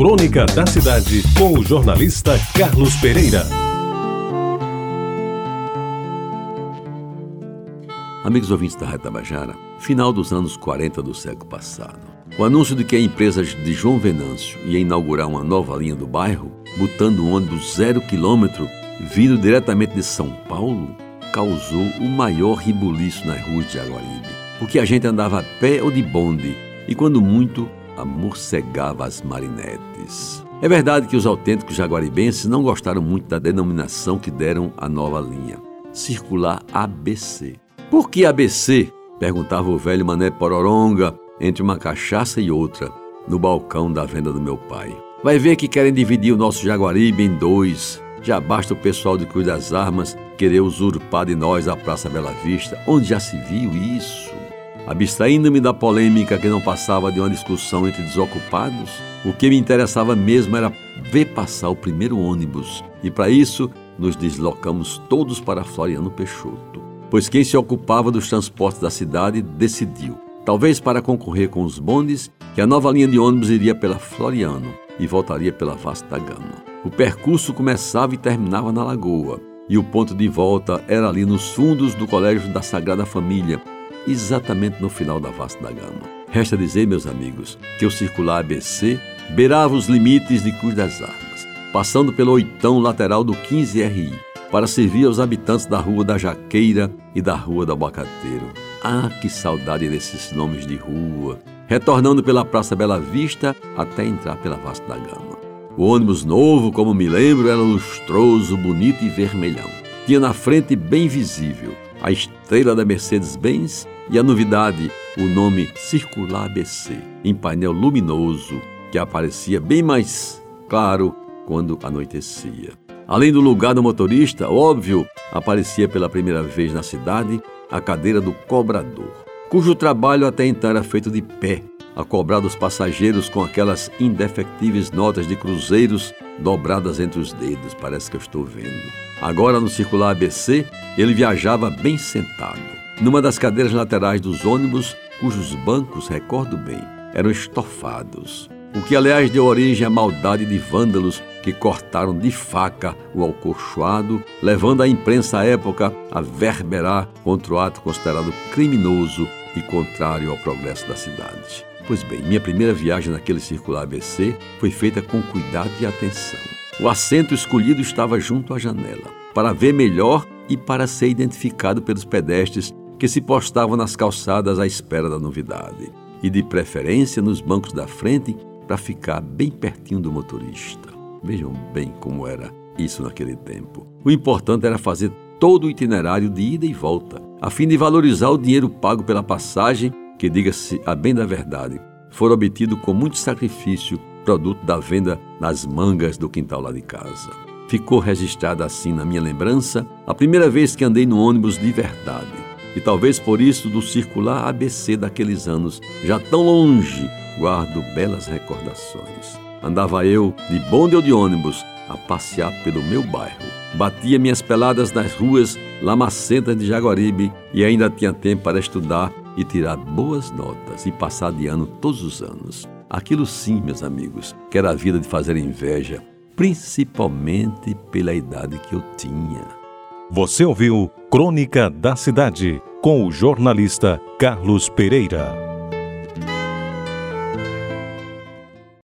Crônica da Cidade, com o jornalista Carlos Pereira. Amigos ouvintes da Rádio Tabajara, final dos anos 40 do século passado. O anúncio de que a empresa de João Venâncio ia inaugurar uma nova linha do bairro, botando um ônibus zero quilômetro, vindo diretamente de São Paulo, causou o maior ribuliço nas ruas de Jaguaribe, porque a gente andava a pé ou de bonde, e quando muito, amorcegava as marinetes. É verdade que os autênticos jaguaribenses não gostaram muito da denominação que deram à nova linha, Circular ABC. Por que ABC? perguntava o velho Mané Pororonga entre uma cachaça e outra, no balcão da venda do meu pai. Vai ver que querem dividir o nosso Jaguaribe em dois. Já basta o pessoal de Cruz das Armas querer usurpar de nós a Praça Bela Vista, onde já se viu isso. Abstraindo-me da polêmica que não passava de uma discussão entre desocupados, o que me interessava mesmo era ver passar o primeiro ônibus, e para isso nos deslocamos todos para Floriano Peixoto, pois quem se ocupava dos transportes da cidade decidiu, talvez para concorrer com os bondes, que a nova linha de ônibus iria pela Floriano e voltaria pela Vasta Gama. O percurso começava e terminava na Lagoa, e o ponto de volta era ali nos fundos do Colégio da Sagrada Família, exatamente no final da Vasta da Gama. Resta dizer, meus amigos, que o circular ABC beirava os limites de Cruz das Armas, passando pelo oitão lateral do 15RI, para servir aos habitantes da Rua da Jaqueira e da Rua do Abacateiro. Ah, que saudade desses nomes de rua! Retornando pela Praça Bela Vista até entrar pela Vasta da Gama. O ônibus novo, como me lembro, era lustroso, bonito e vermelhão. Tinha na frente bem visível a estrela da Mercedes-Benz e a novidade, o nome Circular ABC, em painel luminoso, que aparecia bem mais claro quando anoitecia. Além do lugar do motorista, óbvio, aparecia pela primeira vez na cidade a cadeira do cobrador, cujo trabalho até então era feito de pé, a cobrar dos passageiros com aquelas indefectíveis notas de cruzeiros dobradas entre os dedos, parece que eu estou vendo. Agora, no circular ABC, ele viajava bem sentado, numa das cadeiras laterais dos ônibus, cujos bancos, recordo bem, eram estofados. O que, aliás, deu origem à maldade de vândalos que cortaram de faca o alcochoado, levando a imprensa à época a verberar contra o ato considerado criminoso e contrário ao progresso da cidade. Pois bem, minha primeira viagem naquele circular ABC foi feita com cuidado e atenção. O assento escolhido estava junto à janela, para ver melhor e para ser identificado pelos pedestres que se postavam nas calçadas à espera da novidade, e de preferência nos bancos da frente para ficar bem pertinho do motorista. Vejam bem como era isso naquele tempo. O importante era fazer todo o itinerário de ida e volta, a fim de valorizar o dinheiro pago pela passagem, que, diga-se a bem da verdade, for obtido com muito sacrifício, produto da venda nas mangas do quintal lá de casa. Ficou registrada assim na minha lembrança a primeira vez que andei no ônibus de verdade. E talvez por isso do circular ABC daqueles anos, já tão longe, guardo belas recordações. Andava eu, de bonde ou de ônibus, a passear pelo meu bairro. Batia minhas peladas nas ruas lamacentas de Jaguaribe e ainda tinha tempo para estudar e tirar boas notas e passar de ano todos os anos. Aquilo sim, meus amigos, que era a vida de fazer inveja, principalmente pela idade que eu tinha. Você ouviu Crônica da Cidade com o jornalista Carlos Pereira.